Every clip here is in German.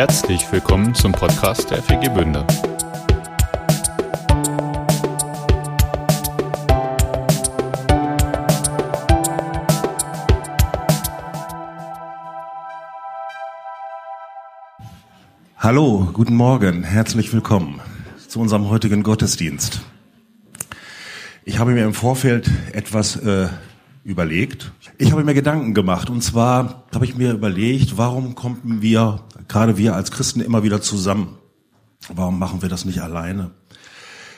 Herzlich willkommen zum Podcast der FG Bünde. Hallo, guten Morgen, herzlich willkommen zu unserem heutigen Gottesdienst. Ich habe mir im Vorfeld etwas äh, überlegt. Ich habe mir Gedanken gemacht und zwar habe ich mir überlegt, warum kommen wir, gerade wir als Christen, immer wieder zusammen? Warum machen wir das nicht alleine?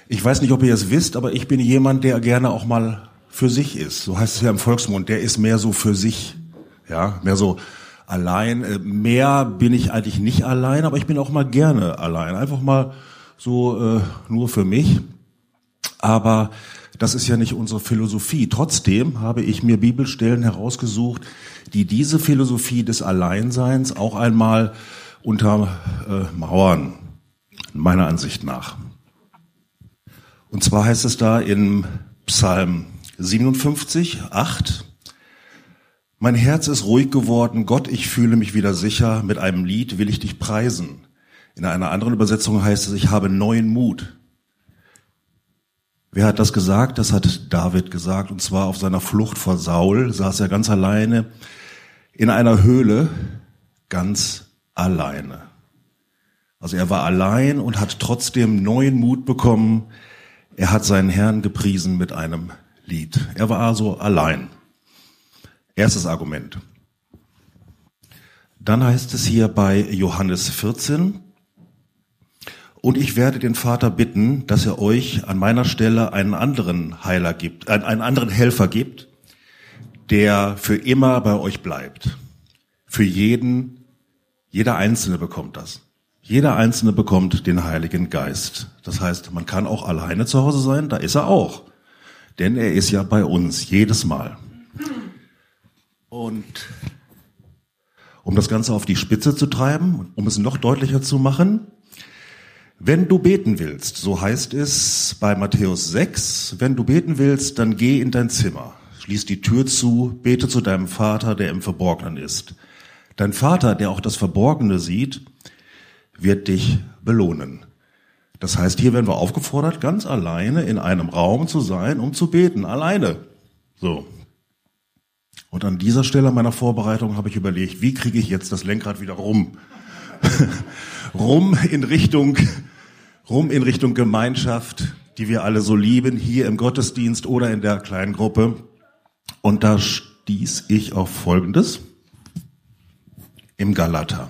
Ich weiß nicht, ob ihr es wisst, aber ich bin jemand, der gerne auch mal für sich ist. So heißt es ja im Volksmund, der ist mehr so für sich. Ja, mehr so allein. Äh, mehr bin ich eigentlich nicht allein, aber ich bin auch mal gerne allein. Einfach mal so äh, nur für mich. Aber das ist ja nicht unsere Philosophie. Trotzdem habe ich mir Bibelstellen herausgesucht, die diese Philosophie des Alleinseins auch einmal untermauern, äh, meiner Ansicht nach. Und zwar heißt es da in Psalm 57, 8, mein Herz ist ruhig geworden, Gott, ich fühle mich wieder sicher, mit einem Lied will ich dich preisen. In einer anderen Übersetzung heißt es, ich habe neuen Mut. Wer hat das gesagt? Das hat David gesagt, und zwar auf seiner Flucht vor Saul saß er ganz alleine in einer Höhle, ganz alleine. Also er war allein und hat trotzdem neuen Mut bekommen. Er hat seinen Herrn gepriesen mit einem Lied. Er war also allein. Erstes Argument. Dann heißt es hier bei Johannes 14, und ich werde den Vater bitten, dass er euch an meiner Stelle einen anderen Heiler gibt, äh, einen anderen Helfer gibt, der für immer bei euch bleibt. Für jeden, jeder Einzelne bekommt das. Jeder Einzelne bekommt den Heiligen Geist. Das heißt, man kann auch alleine zu Hause sein, da ist er auch. Denn er ist ja bei uns, jedes Mal. Und um das Ganze auf die Spitze zu treiben, um es noch deutlicher zu machen, wenn du beten willst, so heißt es bei Matthäus 6, wenn du beten willst, dann geh in dein Zimmer, schließ die Tür zu, bete zu deinem Vater, der im Verborgenen ist. Dein Vater, der auch das Verborgene sieht, wird dich belohnen. Das heißt, hier werden wir aufgefordert, ganz alleine in einem Raum zu sein, um zu beten, alleine. So, und an dieser Stelle meiner Vorbereitung habe ich überlegt, wie kriege ich jetzt das Lenkrad wieder rum? rum in Richtung, rum in Richtung Gemeinschaft, die wir alle so lieben, hier im Gottesdienst oder in der kleinen Gruppe. Und da stieß ich auf Folgendes im Galater.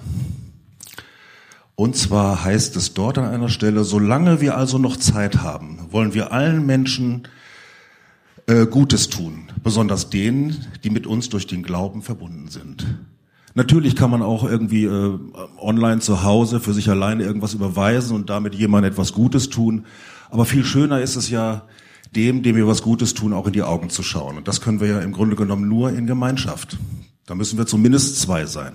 Und zwar heißt es dort an einer Stelle, solange wir also noch Zeit haben, wollen wir allen Menschen äh, Gutes tun, besonders denen, die mit uns durch den Glauben verbunden sind. Natürlich kann man auch irgendwie äh, online zu Hause für sich alleine irgendwas überweisen und damit jemand etwas Gutes tun. Aber viel schöner ist es ja, dem, dem wir was Gutes tun, auch in die Augen zu schauen. Und das können wir ja im Grunde genommen nur in Gemeinschaft. Da müssen wir zumindest zwei sein.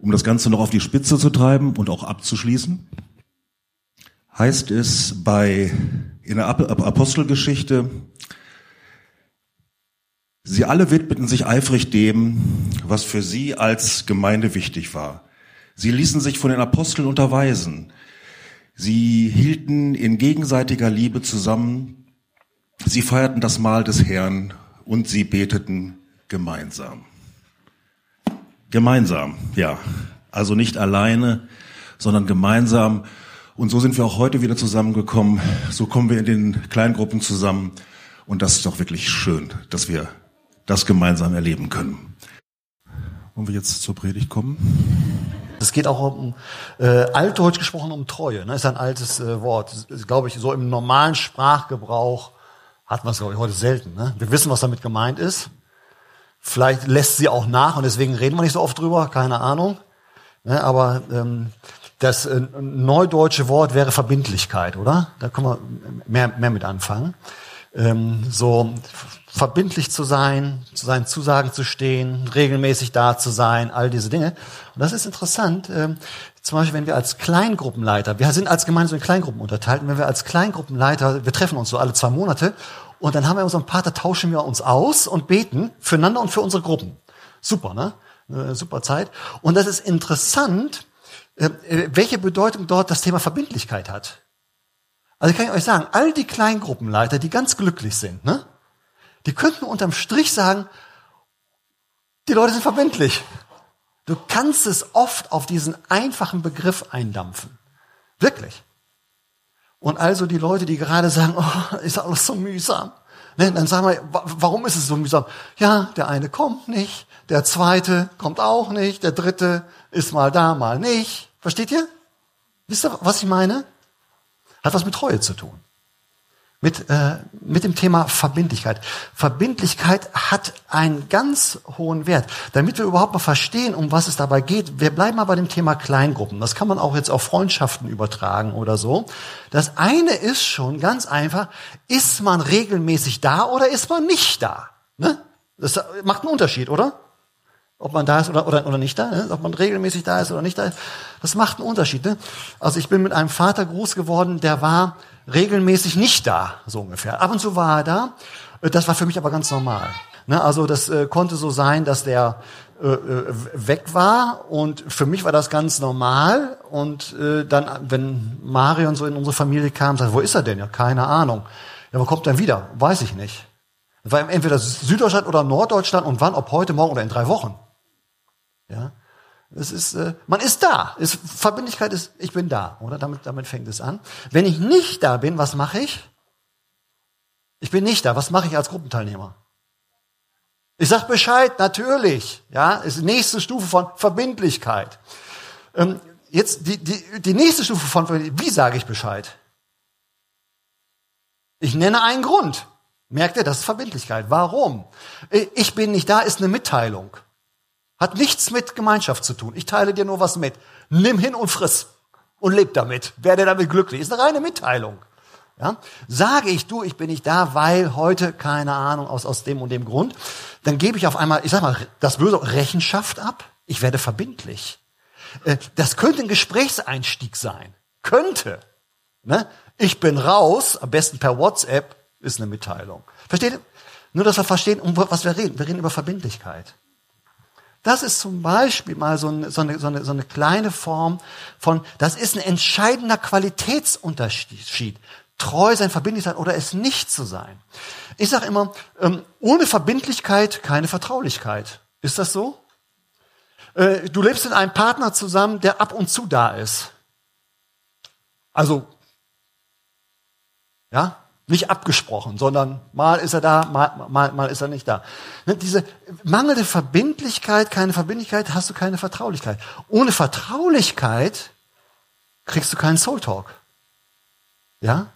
Um das Ganze noch auf die Spitze zu treiben und auch abzuschließen, heißt es bei, in der Apostelgeschichte, sie alle widmeten sich eifrig dem, was für sie als Gemeinde wichtig war. Sie ließen sich von den Aposteln unterweisen. Sie hielten in gegenseitiger Liebe zusammen. Sie feierten das Mahl des Herrn und sie beteten gemeinsam. Gemeinsam, ja. Also nicht alleine, sondern gemeinsam und so sind wir auch heute wieder zusammengekommen. So kommen wir in den Kleingruppen zusammen. Und das ist doch wirklich schön, dass wir das gemeinsam erleben können. Wollen wir jetzt zur Predigt kommen? Es geht auch um, äh, altdeutsch gesprochen, um Treue. Ne? Ist ein altes äh, Wort. Glaube ich, so im normalen Sprachgebrauch hat man es, glaube ich, heute selten. Ne? Wir wissen, was damit gemeint ist. Vielleicht lässt sie auch nach und deswegen reden wir nicht so oft drüber, keine Ahnung. Ne? Aber ähm, das äh, neudeutsche Wort wäre Verbindlichkeit, oder? Da können wir mehr, mehr mit anfangen. Ähm, so verbindlich zu sein, zu seinen Zusagen zu stehen, regelmäßig da zu sein, all diese Dinge. Und das ist interessant. Ähm, zum Beispiel, wenn wir als Kleingruppenleiter, wir sind als Gemeinde so in Kleingruppen unterteilt, und wenn wir als Kleingruppenleiter, wir treffen uns so alle zwei Monate, und dann haben wir unseren Pater, tauschen wir uns aus und beten füreinander und für unsere Gruppen. Super, ne? Eine super Zeit. Und das ist interessant, äh, äh, welche Bedeutung dort das Thema Verbindlichkeit hat. Also kann ich euch sagen, all die Kleingruppenleiter, die ganz glücklich sind, ne, die könnten unterm Strich sagen, die Leute sind verbindlich. Du kannst es oft auf diesen einfachen Begriff eindampfen. Wirklich. Und also die Leute, die gerade sagen, oh, ist alles so mühsam. Ne, dann sagen wir, warum ist es so mühsam? Ja, der eine kommt nicht, der zweite kommt auch nicht, der dritte ist mal da, mal nicht. Versteht ihr? Wisst ihr, was ich meine? Hat was mit Treue zu tun. Mit, äh, mit dem Thema Verbindlichkeit. Verbindlichkeit hat einen ganz hohen Wert. Damit wir überhaupt mal verstehen, um was es dabei geht, wir bleiben mal bei dem Thema Kleingruppen. Das kann man auch jetzt auf Freundschaften übertragen oder so. Das eine ist schon ganz einfach, ist man regelmäßig da oder ist man nicht da? Ne? Das macht einen Unterschied, oder? Ob man da ist oder, oder, oder nicht da, ne? ob man regelmäßig da ist oder nicht da ist, das macht einen Unterschied. Ne? Also ich bin mit einem Vater groß geworden, der war regelmäßig nicht da, so ungefähr. Ab und zu war er da, das war für mich aber ganz normal. Ne? Also das äh, konnte so sein, dass der äh, äh weg war und für mich war das ganz normal und äh, dann, wenn Mario und so in unsere Familie kam, sagte, wo ist er denn? Ja, keine Ahnung. Ja, wo kommt er wieder? Weiß ich nicht. Das war entweder Süddeutschland oder Norddeutschland und wann, ob heute, morgen oder in drei Wochen. Ja, es ist, äh, man ist da. Es, Verbindlichkeit ist, ich bin da, oder? Damit, damit fängt es an. Wenn ich nicht da bin, was mache ich? Ich bin nicht da. Was mache ich als Gruppenteilnehmer? Ich sag Bescheid, natürlich. Ja, ist die nächste Stufe von Verbindlichkeit. Ähm, jetzt die, die, die nächste Stufe von Verbindlichkeit. Wie sage ich Bescheid? Ich nenne einen Grund. Merkt ihr, das ist Verbindlichkeit. Warum? Ich bin nicht da, ist eine Mitteilung. Hat nichts mit Gemeinschaft zu tun. Ich teile dir nur was mit. Nimm hin und friss und leb damit. Werde damit glücklich. Ist eine reine Mitteilung. Ja? Sage ich, du, ich bin nicht da, weil heute, keine Ahnung, aus, aus dem und dem Grund, dann gebe ich auf einmal, ich sag mal, das böse Rechenschaft ab. Ich werde verbindlich. Äh, das könnte ein Gesprächseinstieg sein. Könnte. Ne? Ich bin raus, am besten per WhatsApp, ist eine Mitteilung. Versteht ihr? Nur, dass wir verstehen, um was wir reden. Wir reden über Verbindlichkeit. Das ist zum Beispiel mal so eine, so, eine, so, eine, kleine Form von, das ist ein entscheidender Qualitätsunterschied. Treu sein, verbindlich sein oder es nicht zu sein. Ich sage immer, ähm, ohne Verbindlichkeit keine Vertraulichkeit. Ist das so? Äh, du lebst mit einem Partner zusammen, der ab und zu da ist. Also, ja, nicht abgesprochen, sondern mal ist er da, mal, mal, mal ist er nicht da. Ne, diese mangelnde Verbindlichkeit, keine Verbindlichkeit, hast du keine Vertraulichkeit. Ohne Vertraulichkeit kriegst du keinen Soul Talk. Ja?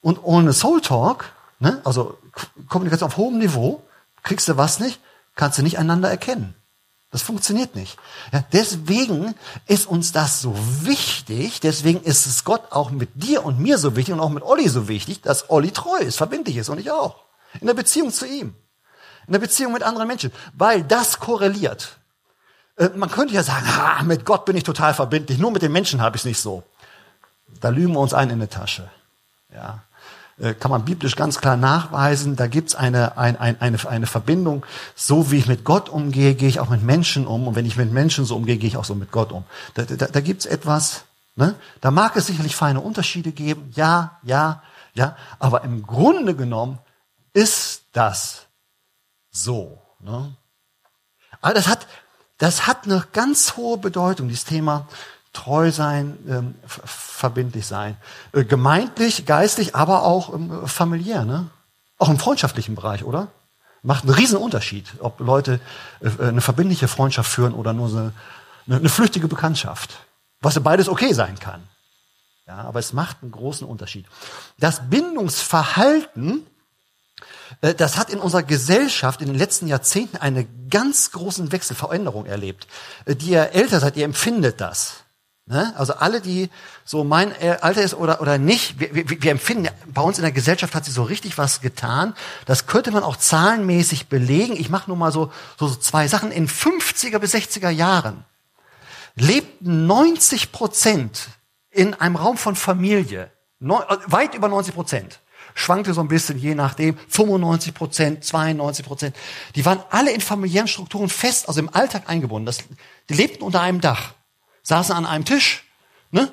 Und ohne Soul Talk, ne, also Kommunikation auf hohem Niveau, kriegst du was nicht, kannst du nicht einander erkennen. Das funktioniert nicht. Ja, deswegen ist uns das so wichtig, deswegen ist es Gott auch mit dir und mir so wichtig und auch mit Olli so wichtig, dass Olli treu ist, verbindlich ist und ich auch. In der Beziehung zu ihm. In der Beziehung mit anderen Menschen. Weil das korreliert. Äh, man könnte ja sagen, ha, mit Gott bin ich total verbindlich, nur mit den Menschen habe ich es nicht so. Da lügen wir uns ein in die Tasche. Ja. Äh, kann man biblisch ganz klar nachweisen. Da gibt's eine, ein, ein, eine, eine Verbindung. So wie ich mit Gott umgehe, gehe ich auch mit Menschen um. Und wenn ich mit Menschen so umgehe, gehe ich auch so mit Gott um. Da, da, da gibt's etwas, ne? da mag es sicherlich feine Unterschiede geben. Ja, ja, ja. Aber im Grunde genommen ist das so. Ne? Aber das hat, das hat eine ganz hohe Bedeutung, dieses Thema treu sein, ähm, verbindlich sein. Äh, gemeintlich, geistlich, aber auch ähm, familiär, ne? Auch im freundschaftlichen Bereich, oder? Macht einen riesen Unterschied, ob Leute äh, eine verbindliche Freundschaft führen oder nur so eine, eine flüchtige Bekanntschaft. Was beides okay sein kann. Ja, aber es macht einen großen Unterschied. Das Bindungsverhalten, äh, das hat in unserer Gesellschaft in den letzten Jahrzehnten eine ganz großen Wechselveränderung erlebt. Äh, die ihr älter seid, ihr empfindet das. Ne? Also alle, die so mein Alter ist oder, oder nicht, wir, wir, wir empfinden, bei uns in der Gesellschaft hat sie so richtig was getan. Das könnte man auch zahlenmäßig belegen. Ich mache nur mal so, so, so zwei Sachen. In 50er bis 60er Jahren lebten 90 Prozent in einem Raum von Familie. Neu, äh, weit über 90 Prozent. Schwankte so ein bisschen, je nachdem. 95 Prozent, 92 Prozent. Die waren alle in familiären Strukturen fest, also im Alltag eingebunden. Das, die lebten unter einem Dach. Saßen an einem Tisch, ne?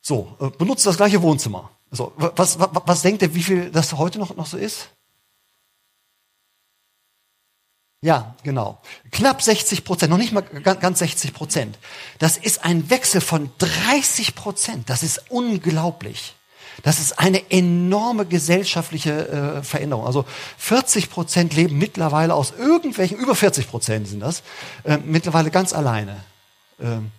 So, äh, benutzen das gleiche Wohnzimmer. So, was, was, was denkt ihr, wie viel das heute noch, noch so ist? Ja, genau. Knapp 60 Prozent, noch nicht mal ganz 60 Prozent. Das ist ein Wechsel von 30 Prozent. Das ist unglaublich. Das ist eine enorme gesellschaftliche äh, Veränderung. Also 40 Prozent leben mittlerweile aus irgendwelchen, über 40 Prozent sind das, äh, mittlerweile ganz alleine. Ähm,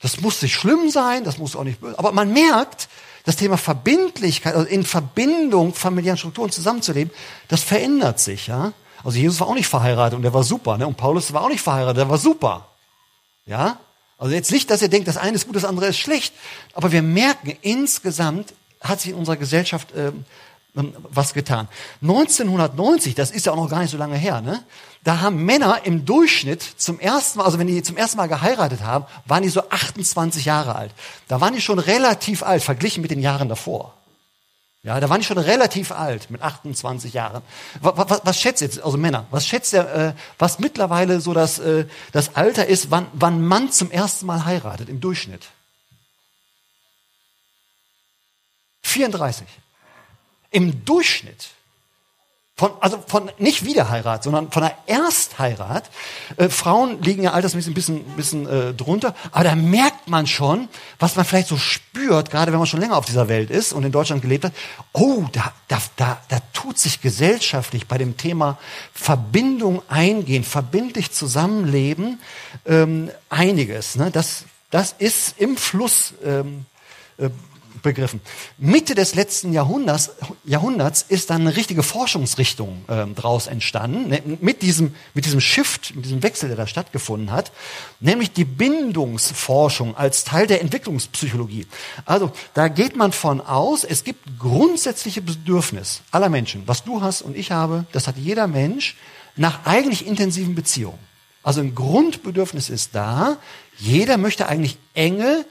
das muss nicht schlimm sein, das muss auch nicht böse, aber man merkt, das Thema Verbindlichkeit, also in Verbindung familiären Strukturen zusammenzuleben, das verändert sich, ja. Also Jesus war auch nicht verheiratet und der war super, ne? Und Paulus war auch nicht verheiratet, der war super. Ja? Also jetzt nicht, dass ihr denkt, das eine ist gut, das andere ist schlecht, aber wir merken, insgesamt hat sich in unserer Gesellschaft ähm was getan. 1990, das ist ja auch noch gar nicht so lange her, ne? Da haben Männer im Durchschnitt zum ersten Mal, also wenn die zum ersten Mal geheiratet haben, waren die so 28 Jahre alt. Da waren die schon relativ alt, verglichen mit den Jahren davor. Ja, da waren die schon relativ alt, mit 28 Jahren. Was, was, was schätzt jetzt, also Männer, was schätzt ihr, äh, was mittlerweile so das, äh, das Alter ist, wann, wann Mann zum ersten Mal heiratet, im Durchschnitt? 34. Im Durchschnitt. Von, also von nicht Wiederheirat, sondern von einer Erstheirat. Äh, Frauen liegen ja altersmäßig ein bisschen, bisschen äh, drunter, aber da merkt man schon, was man vielleicht so spürt, gerade wenn man schon länger auf dieser Welt ist und in Deutschland gelebt hat. Oh, da, da, da, da tut sich gesellschaftlich bei dem Thema Verbindung eingehen, verbindlich zusammenleben ähm, einiges. Ne? Das, das ist im Fluss ähm, äh, begriffen. Mitte des letzten Jahrhunderts, Jahrhunderts ist dann eine richtige Forschungsrichtung äh, daraus entstanden, ne, mit diesem, mit diesem Shift, mit diesem Wechsel, der da stattgefunden hat, nämlich die Bindungsforschung als Teil der Entwicklungspsychologie. Also da geht man von aus, es gibt grundsätzliche Bedürfnis aller Menschen. Was du hast und ich habe, das hat jeder Mensch nach eigentlich intensiven Beziehungen. Also ein Grundbedürfnis ist da. Jeder möchte eigentlich enge,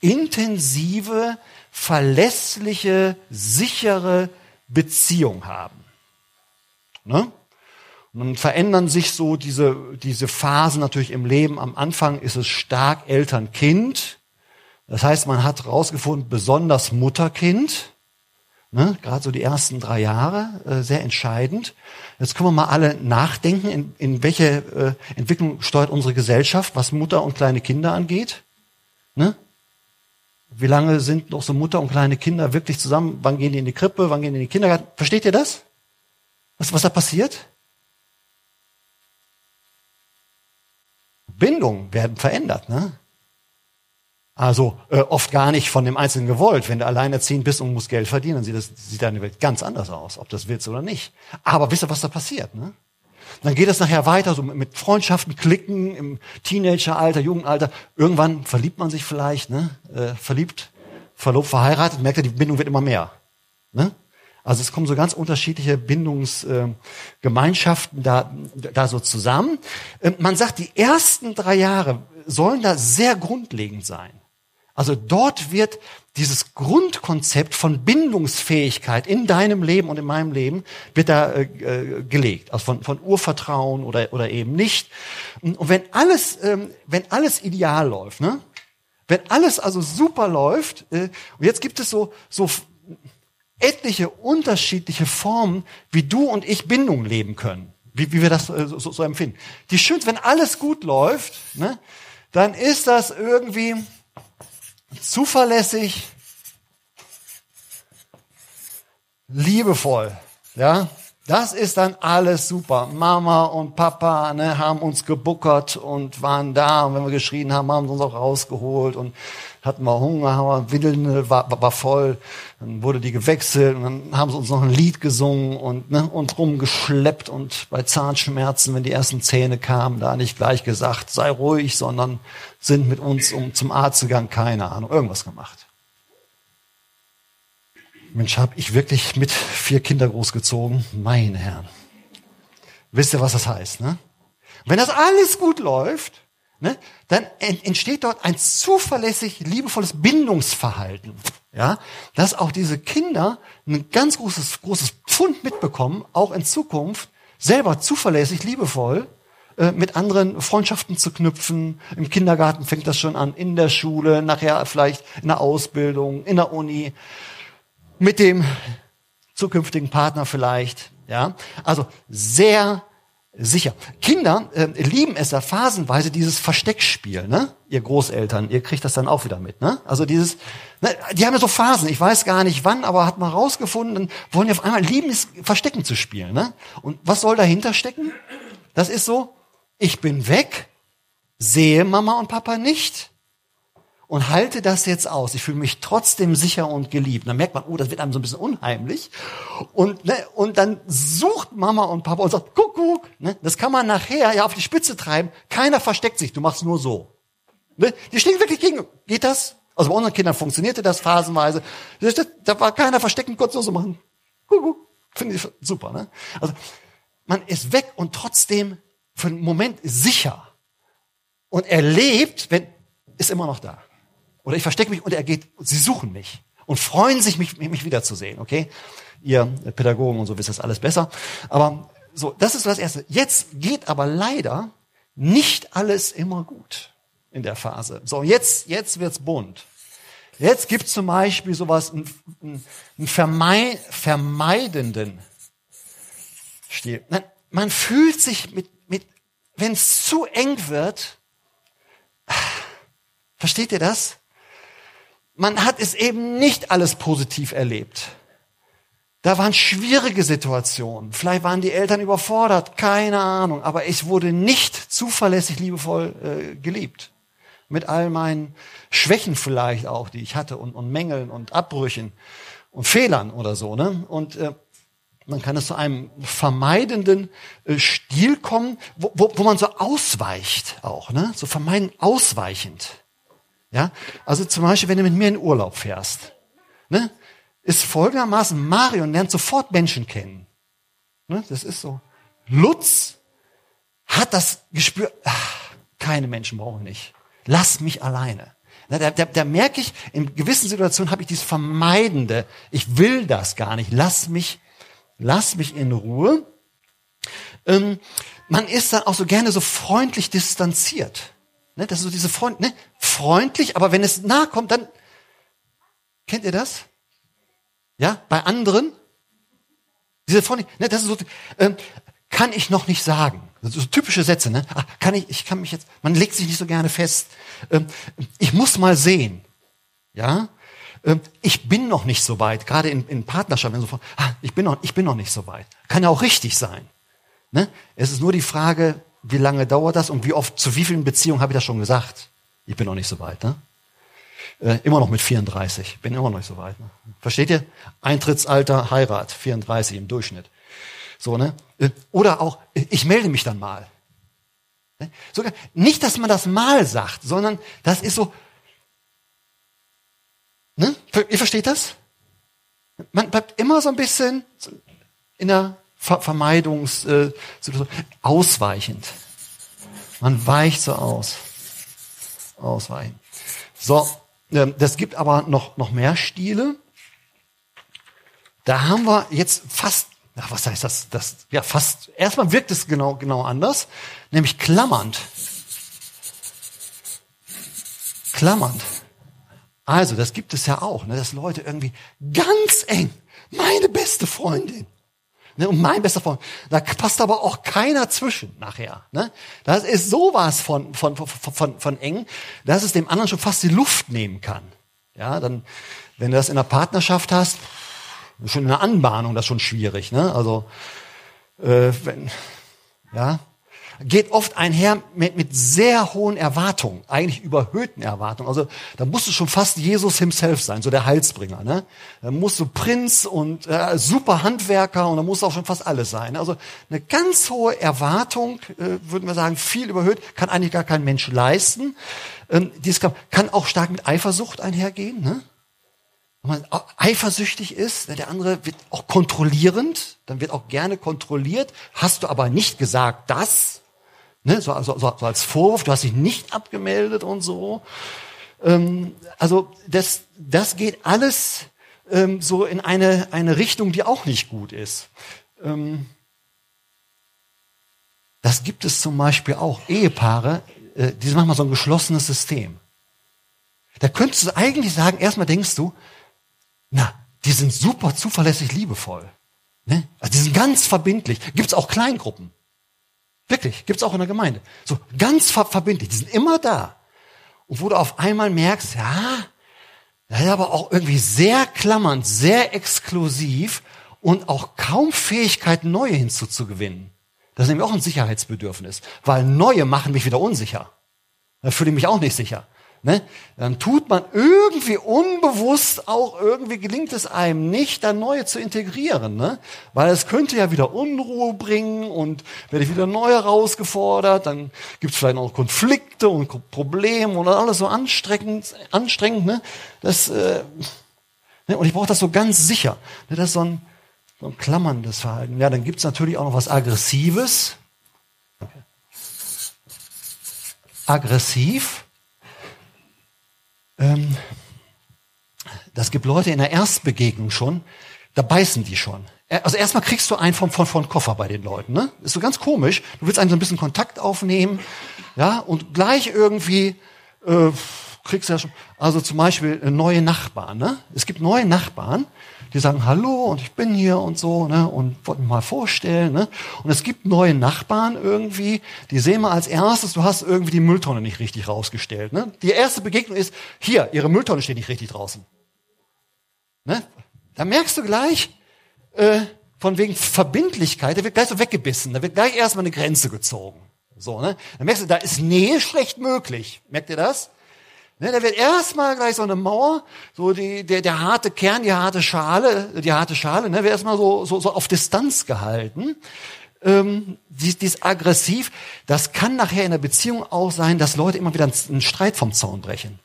intensive verlässliche, sichere Beziehung haben. Ne? Und dann verändern sich so diese, diese Phasen natürlich im Leben. Am Anfang ist es stark Eltern-Kind. Das heißt, man hat herausgefunden, besonders Mutter-Kind. Ne? Gerade so die ersten drei Jahre, äh, sehr entscheidend. Jetzt können wir mal alle nachdenken, in, in welche äh, Entwicklung steuert unsere Gesellschaft, was Mutter und kleine Kinder angeht. Ne? Wie lange sind noch so Mutter und kleine Kinder wirklich zusammen? Wann gehen die in die Krippe? Wann gehen die in den Kindergarten? Versteht ihr das? Was, was da passiert? Bindungen werden verändert, ne? Also äh, oft gar nicht von dem Einzelnen gewollt. Wenn du alleinerziehend bist und musst Geld verdienen, dann sieht, das, sieht deine Welt ganz anders aus, ob das willst oder nicht. Aber wisst ihr, was da passiert? Ne? Dann geht es nachher weiter, so mit Freundschaften, Klicken im Teenageralter, Jugendalter. Irgendwann verliebt man sich vielleicht, ne? Äh, verliebt, verlobt, verheiratet, merkt er, die Bindung wird immer mehr. Ne? Also es kommen so ganz unterschiedliche Bindungsgemeinschaften äh, da, da so zusammen. Äh, man sagt, die ersten drei Jahre sollen da sehr grundlegend sein. Also dort wird dieses Grundkonzept von Bindungsfähigkeit in deinem Leben und in meinem Leben wird da äh, äh, gelegt, also von, von Urvertrauen oder, oder eben nicht. Und wenn alles, ähm, wenn alles ideal läuft, ne? wenn alles also super läuft, äh, und jetzt gibt es so, so etliche unterschiedliche Formen, wie du und ich Bindung leben können, wie, wie wir das äh, so, so empfinden. Die schönste, wenn alles gut läuft, ne? dann ist das irgendwie zuverlässig, liebevoll. Ja, das ist dann alles super. Mama und Papa ne, haben uns gebuckert und waren da. Und wenn wir geschrien haben, haben sie uns auch rausgeholt und hatten wir Hunger, haben wir Windeln, war, war voll. Dann wurde die gewechselt und dann haben sie uns noch ein Lied gesungen und ne, uns rumgeschleppt und bei Zahnschmerzen, wenn die ersten Zähne kamen, da nicht gleich gesagt, sei ruhig, sondern sind mit uns um zum Arzt gegangen, keine Ahnung, irgendwas gemacht. Mensch, habe ich wirklich mit vier Kinder großgezogen? Meine Herren. Wisst ihr, was das heißt? Ne? Wenn das alles gut läuft, ne, dann entsteht dort ein zuverlässig liebevolles Bindungsverhalten. Ja, dass auch diese Kinder ein ganz großes, großes Pfund mitbekommen, auch in Zukunft selber zuverlässig, liebevoll äh, mit anderen Freundschaften zu knüpfen. Im Kindergarten fängt das schon an, in der Schule, nachher vielleicht in der Ausbildung, in der Uni, mit dem zukünftigen Partner vielleicht. Ja, also sehr sicher. Kinder äh, lieben es ja phasenweise dieses Versteckspiel, ne? Ihr Großeltern, ihr kriegt das dann auch wieder mit, ne? Also dieses, ne, die haben ja so Phasen, ich weiß gar nicht wann, aber hat man rausgefunden, dann wollen die auf einmal lieben es, Verstecken zu spielen, ne? Und was soll dahinter stecken? Das ist so, ich bin weg, sehe Mama und Papa nicht und halte das jetzt aus. Ich fühle mich trotzdem sicher und geliebt. dann merkt man, oh, das wird einem so ein bisschen unheimlich. Und, ne, und dann sucht Mama und Papa und sagt, guck, guck. Ne, das kann man nachher ja auf die Spitze treiben. Keiner versteckt sich, du machst nur so. Ne, die stehen wirklich gegen. Geht das? Also bei unseren Kindern funktionierte das phasenweise. Da war keiner verstecken, kurz so machen. Guck, guck. Finde ich super. Ne? Also man ist weg und trotzdem für einen Moment sicher. Und er lebt, wenn, ist immer noch da. Oder ich verstecke mich und er geht, sie suchen mich und freuen sich, mich, mich wiederzusehen, okay? Ihr Pädagogen und so wisst das alles besser. Aber so, das ist das Erste. Jetzt geht aber leider nicht alles immer gut in der Phase. So, jetzt, jetzt wird's bunt. Jetzt gibt's zum Beispiel sowas, einen, einen vermei vermeidenden Stil. Man fühlt sich mit, mit wenn es zu eng wird, versteht ihr das? Man hat es eben nicht alles positiv erlebt. Da waren schwierige Situationen. Vielleicht waren die Eltern überfordert, keine Ahnung. Aber ich wurde nicht zuverlässig liebevoll äh, geliebt. Mit all meinen Schwächen vielleicht auch, die ich hatte und, und Mängeln und Abbrüchen und Fehlern oder so. Ne? Und äh, man kann es zu einem vermeidenden äh, Stil kommen, wo, wo, wo man so ausweicht auch. Ne? So vermeiden ausweichend. Ja, also zum Beispiel, wenn du mit mir in Urlaub fährst, ne, ist folgendermaßen, Marion lernt sofort Menschen kennen. Ne, das ist so. Lutz hat das Gespür, ach, keine Menschen brauche ich nicht. Lass mich alleine. Da, da, da merke ich, in gewissen Situationen habe ich dieses Vermeidende. Ich will das gar nicht. Lass mich, lass mich in Ruhe. Ähm, man ist dann auch so gerne so freundlich distanziert. Ne, das ist so diese Freund, ne, freundlich, aber wenn es nahe kommt, dann kennt ihr das? Ja, bei anderen diese freundlich, ne, das ist so, ähm, kann ich noch nicht sagen. Das sind so typische Sätze, ne? Ach, kann ich, ich kann mich jetzt, man legt sich nicht so gerne fest. Ähm, ich muss mal sehen, ja. Ähm, ich bin noch nicht so weit, gerade in, in Partnerschaften, so, ah, ich bin noch, ich bin noch nicht so weit. Kann ja auch richtig sein. Ne? Es ist nur die Frage, wie lange dauert das und wie oft, zu wie vielen Beziehungen habe ich das schon gesagt? Ich bin noch nicht so weit, ne? Äh, immer noch mit 34, bin immer noch nicht so weit. Ne? Versteht ihr? Eintrittsalter, Heirat, 34 im Durchschnitt. So, ne? Äh, oder auch, ich melde mich dann mal. Ne? Sogar, nicht, dass man das mal sagt, sondern das ist so, ne? Ihr versteht das? Man bleibt immer so ein bisschen in der Ver Vermeidungssituation, äh, ausweichend. Man weicht so aus. Ausweichen. So, ähm, das gibt aber noch, noch mehr Stile. Da haben wir jetzt fast, ach, was heißt das? das? Ja, fast, erstmal wirkt es genau, genau anders, nämlich klammernd. Klammernd. Also, das gibt es ja auch, ne, dass Leute irgendwie ganz eng, meine beste Freundin, Ne, und mein bester Freund. Da passt aber auch keiner zwischen nachher. Ne? Das ist sowas von, von, von, von, von eng, dass es dem anderen schon fast die Luft nehmen kann. Ja, dann, wenn du das in einer Partnerschaft hast, schon in der Anbahnung, das ist schon schwierig. Ne? Also, äh, wenn, ja, geht oft einher mit, mit sehr hohen Erwartungen, eigentlich überhöhten Erwartungen. Also da musst du schon fast Jesus himself sein, so der Heilsbringer. Ne? Da musst du Prinz und äh, super Handwerker und da musst du auch schon fast alles sein. Also eine ganz hohe Erwartung, äh, würden wir sagen, viel überhöht, kann eigentlich gar kein Mensch leisten. Ähm, dies kann, kann auch stark mit Eifersucht einhergehen. Ne? Wenn man eifersüchtig ist, ne, der andere wird auch kontrollierend, dann wird auch gerne kontrolliert. Hast du aber nicht gesagt, das, Ne, so, so, so als Vorwurf, du hast dich nicht abgemeldet und so. Ähm, also das, das geht alles ähm, so in eine, eine Richtung, die auch nicht gut ist. Ähm, das gibt es zum Beispiel auch Ehepaare, äh, die machen mal so ein geschlossenes System. Da könntest du eigentlich sagen, erstmal denkst du, na, die sind super zuverlässig liebevoll. Ne? Also die sind ganz verbindlich. Gibt es auch Kleingruppen. Wirklich, gibt es auch in der Gemeinde. So ganz ver verbindlich, die sind immer da. Und wo du auf einmal merkst, ja, das ist aber auch irgendwie sehr klammernd, sehr exklusiv und auch kaum Fähigkeit, neue hinzuzugewinnen. Das ist nämlich auch ein Sicherheitsbedürfnis, weil neue machen mich wieder unsicher. Da fühle ich mich auch nicht sicher ne, dann tut man irgendwie unbewusst auch, irgendwie gelingt es einem nicht, da neue zu integrieren. Ne? Weil es könnte ja wieder Unruhe bringen und werde ich wieder neu herausgefordert, dann gibt es vielleicht auch Konflikte und Probleme und alles so anstrengend. anstrengend ne? Das, äh, ne? Und ich brauche das so ganz sicher. Ne? Das ist so ein, so ein klammerndes Verhalten. Ja, dann gibt es natürlich auch noch was Aggressives. Aggressiv ähm, das gibt Leute in der Erstbegegnung schon, da beißen die schon. Also erstmal kriegst du einen von, von, von Koffer bei den Leuten, ne? Ist so ganz komisch. Du willst einen so ein bisschen Kontakt aufnehmen, ja, und gleich irgendwie äh, kriegst du ja schon, also zum Beispiel äh, neue Nachbarn, ne? Es gibt neue Nachbarn, die sagen Hallo und ich bin hier und so, ne? Und wollte mich mal vorstellen, ne? Und es gibt neue Nachbarn irgendwie, die sehen mal als erstes, du hast irgendwie die Mülltonne nicht richtig rausgestellt, ne? Die erste Begegnung ist, hier, ihre Mülltonne steht nicht richtig draußen. Ne? Da merkst du gleich, äh, von wegen Verbindlichkeit, da wird gleich so weggebissen, da wird gleich erstmal eine Grenze gezogen. So, ne? Dann merkst du, da ist Nähe schlecht möglich. Merkt ihr das? Ne, da wird erstmal gleich so eine Mauer, so die, der, der harte Kern, die harte Schale, die harte Schale, ne, wird erstmal so, so, so auf Distanz gehalten. Ähm, dies, dies aggressiv, das kann nachher in der Beziehung auch sein, dass Leute immer wieder einen Streit vom Zaun brechen.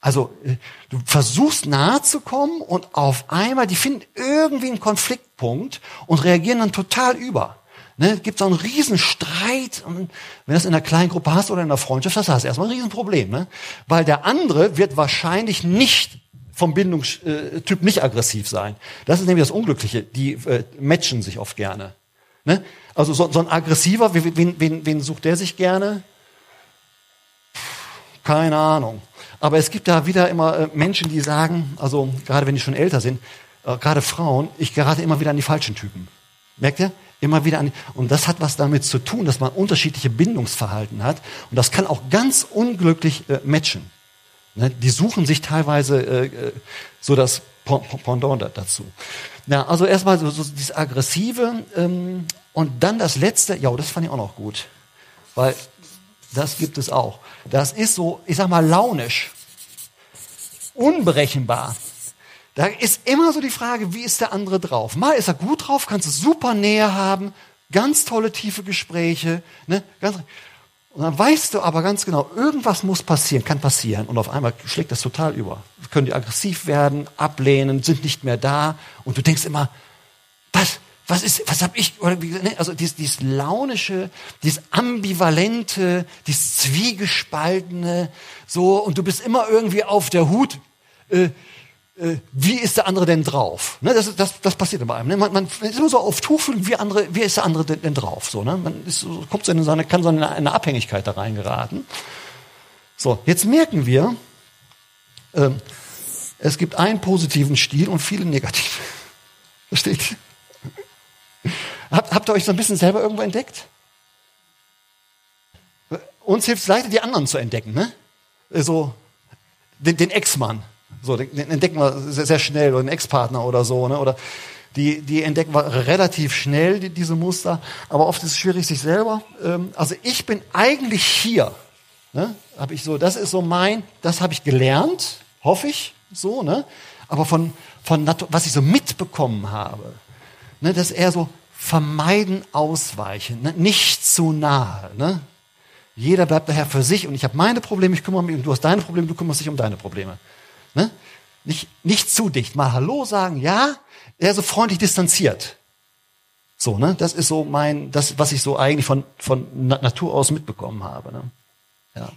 Also äh, du versuchst nahe zu kommen und auf einmal, die finden irgendwie einen Konfliktpunkt und reagieren dann total über. Ne, gibt so einen Riesenstreit. Und wenn du das in einer kleinen Gruppe hast oder in einer Freundschaft hast, hast du erstmal ein Riesenproblem. Ne? Weil der andere wird wahrscheinlich nicht vom Bindungstyp nicht aggressiv sein. Das ist nämlich das Unglückliche. Die äh, matchen sich oft gerne. Ne? Also so, so ein aggressiver, wen, wen, wen sucht der sich gerne? Keine Ahnung. Aber es gibt da wieder immer äh, Menschen, die sagen, also gerade wenn die schon älter sind, äh, gerade Frauen, ich gerate immer wieder an die falschen Typen. Merkt ihr? Immer wieder an. Und das hat was damit zu tun, dass man unterschiedliche Bindungsverhalten hat. Und das kann auch ganz unglücklich äh, matchen. Ne? Die suchen sich teilweise äh, äh so das Pendant dazu. Na, also erstmal so, so dieses Aggressive ähm, und dann das Letzte, ja, das fand ich auch noch gut. Weil das gibt es auch. Das ist so, ich sag mal, launisch. Unberechenbar. Da ist immer so die Frage, wie ist der andere drauf? Mal ist er gut drauf, kannst du super Nähe haben, ganz tolle tiefe Gespräche, ne? Ganz, und dann weißt du aber ganz genau, irgendwas muss passieren, kann passieren. Und auf einmal schlägt das total über. Können die aggressiv werden, ablehnen, sind nicht mehr da. Und du denkst immer, was, was ist, was hab ich, oder wie, ne? also dieses, dieses launische, dieses ambivalente, dieses zwiegespaltene, so, und du bist immer irgendwie auf der Hut, äh, äh, wie ist der andere denn drauf? Ne, das, das, das passiert bei einem. Ne? Man, man ist immer so auf Tuchel, wie, andere, wie ist der andere denn, denn drauf? So, ne? Man ist, kommt so in seine, kann so in eine Abhängigkeit da reingeraten. So, jetzt merken wir, äh, es gibt einen positiven Stil und viele negative. Versteht? Habt, habt ihr euch so ein bisschen selber irgendwo entdeckt? Uns hilft es leider, die anderen zu entdecken, ne? So, den, den Ex-Mann. So, den, entdecken wir sehr, sehr schnell, oder einen Ex-Partner oder so, ne? Oder die, die entdecken wir relativ schnell, die, diese Muster. Aber oft ist es schwierig, sich selber. Ähm, also ich bin eigentlich hier. Ne? Hab ich so, das ist so mein, das habe ich gelernt, hoffe ich, so, ne? Aber von, von was ich so mitbekommen habe, ne, das ist eher so vermeiden, ausweichen, ne? nicht zu nahe. Ne? Jeder bleibt daher für sich und ich habe meine Probleme, ich kümmere mich und du hast deine Probleme, du kümmerst dich um deine Probleme. Ne? Nicht, nicht zu dicht. Mal Hallo sagen, ja, er so freundlich distanziert. So, ne? Das ist so mein, das, was ich so eigentlich von, von Natur aus mitbekommen habe. Ne? Ja.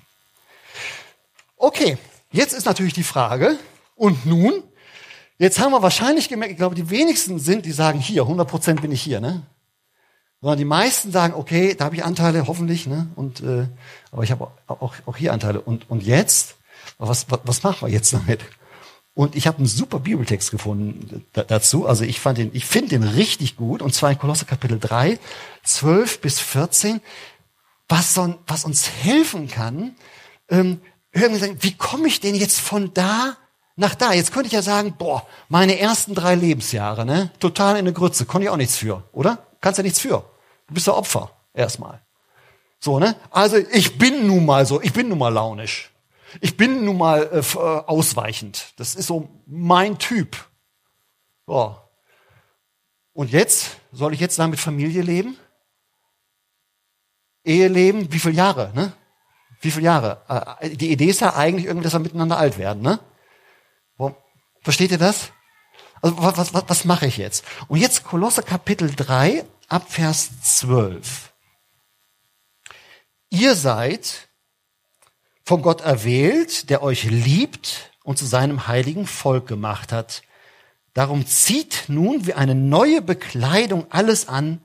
Okay, jetzt ist natürlich die Frage, und nun? Jetzt haben wir wahrscheinlich gemerkt, ich glaube, die wenigsten sind, die sagen, hier, 100 Prozent bin ich hier, ne? Sondern die meisten sagen, okay, da habe ich Anteile, hoffentlich, ne? Und äh, aber ich habe auch, auch, auch hier Anteile. Und, und jetzt, was, was, was machen wir jetzt damit? Und ich habe einen super Bibeltext gefunden dazu. Also ich fand den, ich finde den richtig gut. Und zwar in Kolosser Kapitel 3, 12 bis 14, was, so, was uns helfen kann, ähm, irgendwie sagen, wie komme ich denn jetzt von da nach da? Jetzt könnte ich ja sagen, boah, meine ersten drei Lebensjahre, ne, total in der Grütze, konnte ich auch nichts für, oder? Kannst ja nichts für. Du bist ja Opfer, erstmal. So, ne? Also ich bin nun mal so, ich bin nun mal launisch. Ich bin nun mal äh, äh, ausweichend. Das ist so mein Typ. So. Und jetzt, soll ich jetzt da mit Familie leben? Ehe leben? Wie viele Jahre? Ne? Wie viele Jahre? Äh, die Idee ist ja eigentlich irgendwie, dass wir miteinander alt werden. Ne? Versteht ihr das? Also was, was, was mache ich jetzt? Und jetzt Kolosser Kapitel 3 ab Vers 12. Ihr seid von Gott erwählt, der euch liebt und zu seinem heiligen Volk gemacht hat. Darum zieht nun wie eine neue Bekleidung alles an,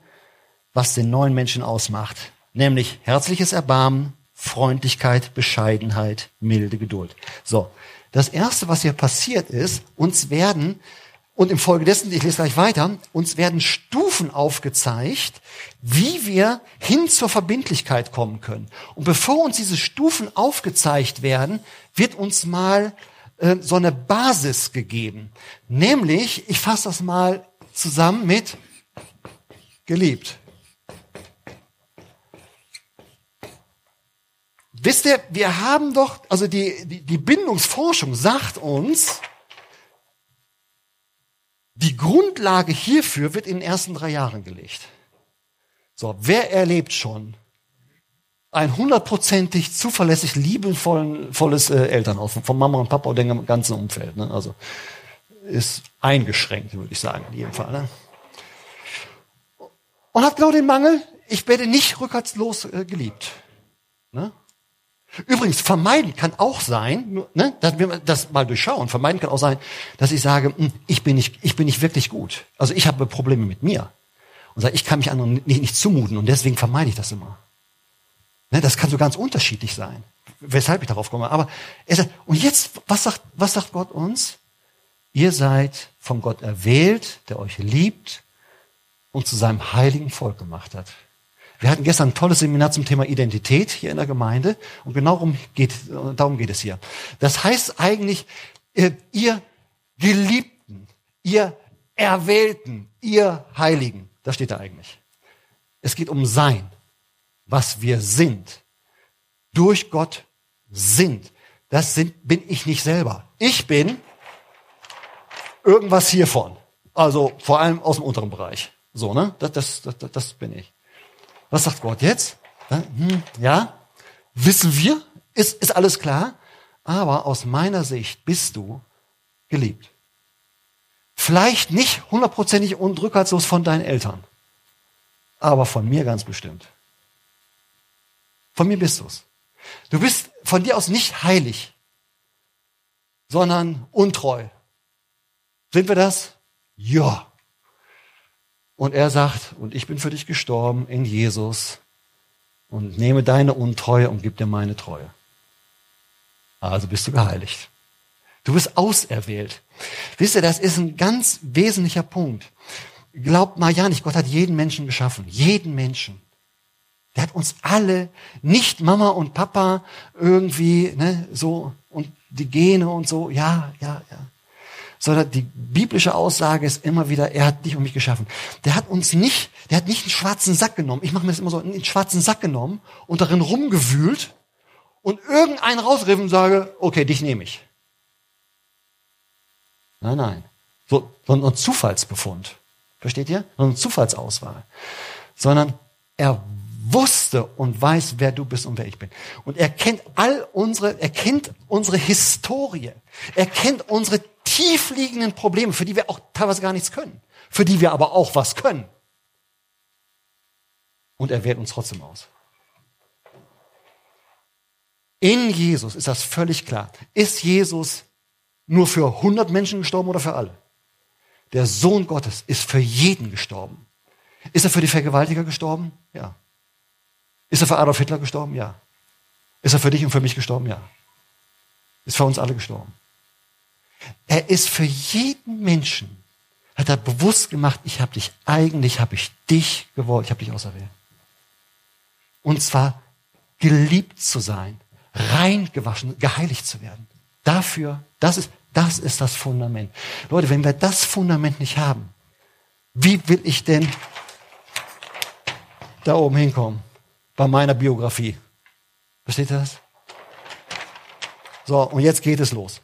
was den neuen Menschen ausmacht, nämlich herzliches Erbarmen, Freundlichkeit, Bescheidenheit, milde Geduld. So, das erste, was hier passiert ist, uns werden und im Folge dessen, ich lese gleich weiter, uns werden Stufen aufgezeigt, wie wir hin zur Verbindlichkeit kommen können. Und bevor uns diese Stufen aufgezeigt werden, wird uns mal äh, so eine Basis gegeben. Nämlich, ich fasse das mal zusammen mit geliebt. Wisst ihr, wir haben doch, also die, die, die Bindungsforschung sagt uns, die Grundlage hierfür wird in den ersten drei Jahren gelegt. So, wer erlebt schon ein hundertprozentig zuverlässig liebevolles äh, Elternhaus von Mama und Papa und dem ganzen Umfeld? Ne? Also ist eingeschränkt, würde ich sagen, in jedem Fall. Ne? Und hat genau den Mangel, ich werde nicht rückhaltslos äh, geliebt. Ne? Übrigens, vermeiden kann auch sein, ne, dass wir das mal durchschauen, vermeiden kann auch sein, dass ich sage, hm, ich bin nicht, ich bin nicht wirklich gut. Also ich habe Probleme mit mir. Und sage, ich kann mich anderen nicht, nicht zumuten und deswegen vermeide ich das immer. Ne, das kann so ganz unterschiedlich sein, weshalb ich darauf komme. Aber er sagt, und jetzt, was sagt, was sagt Gott uns? Ihr seid von Gott erwählt, der euch liebt und zu seinem heiligen Volk gemacht hat. Wir hatten gestern ein tolles Seminar zum Thema Identität hier in der Gemeinde und genau darum geht, darum geht es hier. Das heißt eigentlich, äh, ihr Geliebten, ihr Erwählten, ihr Heiligen, das steht da eigentlich. Es geht um Sein, was wir sind, durch Gott sind. Das sind, bin ich nicht selber. Ich bin irgendwas hiervon. Also vor allem aus dem unteren Bereich. So, ne? Das, das, das, das bin ich. Was sagt Gott jetzt? Hm, ja, wissen wir, ist, ist alles klar. Aber aus meiner Sicht bist du geliebt. Vielleicht nicht hundertprozentig und rückhaltslos von deinen Eltern, aber von mir ganz bestimmt. Von mir bist du's. Du bist von dir aus nicht heilig, sondern untreu. Sind wir das? Ja. Und er sagt, und ich bin für dich gestorben in Jesus und nehme deine Untreue und gib dir meine Treue. Also bist du geheiligt. Du bist auserwählt. Wisst ihr, das ist ein ganz wesentlicher Punkt. Glaubt mal ja nicht, Gott hat jeden Menschen geschaffen. Jeden Menschen. Der hat uns alle, nicht Mama und Papa irgendwie, ne, so, und die Gene und so, ja, ja, ja sondern die biblische Aussage ist immer wieder, er hat dich und mich geschaffen. Der hat uns nicht, der hat nicht einen schwarzen Sack genommen. Ich mache mir das immer so, einen schwarzen Sack genommen und darin rumgewühlt und irgendeinen rausriffen und sage, okay, dich nehme ich. Nein, nein. So, sondern ein Zufallsbefund. Versteht ihr? Sondern Zufallsauswahl. Sondern er wusste und weiß, wer du bist und wer ich bin. Und er kennt all unsere, er kennt unsere Historie. Er kennt unsere tiefliegenden Probleme, für die wir auch teilweise gar nichts können. Für die wir aber auch was können. Und er wählt uns trotzdem aus. In Jesus ist das völlig klar. Ist Jesus nur für 100 Menschen gestorben oder für alle? Der Sohn Gottes ist für jeden gestorben. Ist er für die Vergewaltiger gestorben? Ja. Ist er für Adolf Hitler gestorben? Ja. Ist er für dich und für mich gestorben? Ja. Ist für uns alle gestorben. Er ist für jeden Menschen, hat er bewusst gemacht, ich habe dich, eigentlich habe ich dich gewollt, ich habe dich auserwählt. Und zwar geliebt zu sein, rein gewaschen, geheiligt zu werden. Dafür, das ist, das ist das Fundament. Leute, wenn wir das Fundament nicht haben, wie will ich denn da oben hinkommen? Bei meiner Biografie. Versteht ihr das? So, und jetzt geht es los.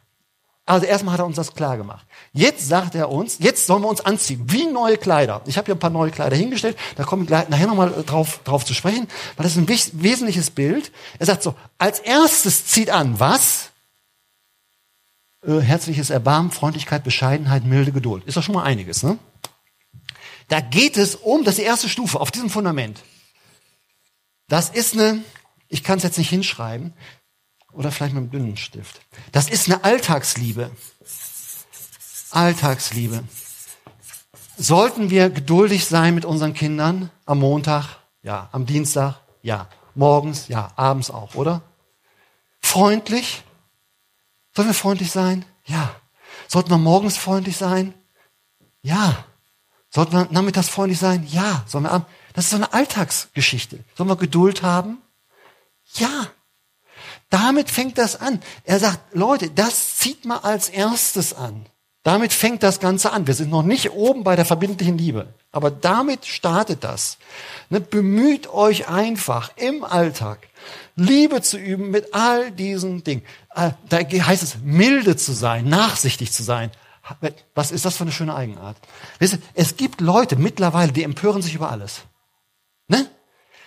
Also erstmal hat er uns das klar gemacht. Jetzt sagt er uns, jetzt sollen wir uns anziehen, wie neue Kleider. Ich habe hier ein paar neue Kleider hingestellt, da komme ich gleich, nachher nochmal drauf, drauf zu sprechen, weil das ist ein wesentliches Bild. Er sagt so, als erstes zieht an, was? Äh, herzliches Erbarmen, Freundlichkeit, Bescheidenheit, milde Geduld. Ist doch schon mal einiges, ne? Da geht es um, das ist die erste Stufe auf diesem Fundament. Das ist eine, ich kann es jetzt nicht hinschreiben, oder vielleicht mit einem dünnen Stift. Das ist eine Alltagsliebe. Alltagsliebe. Sollten wir geduldig sein mit unseren Kindern am Montag? Ja. Am Dienstag? Ja. Morgens? Ja. Abends auch, oder? Freundlich? Sollen wir freundlich sein? Ja. Sollten wir morgens freundlich sein? Ja. Sollten wir nachmittags freundlich sein? Ja. Sollen wir abends? Das ist so eine Alltagsgeschichte. Sollen wir Geduld haben? Ja. Damit fängt das an. Er sagt, Leute, das zieht mal als erstes an. Damit fängt das Ganze an. Wir sind noch nicht oben bei der verbindlichen Liebe. Aber damit startet das. Ne, bemüht euch einfach im Alltag Liebe zu üben mit all diesen Dingen. Äh, da heißt es, milde zu sein, nachsichtig zu sein. Was ist das für eine schöne Eigenart? Es gibt Leute mittlerweile, die empören sich über alles. Ne?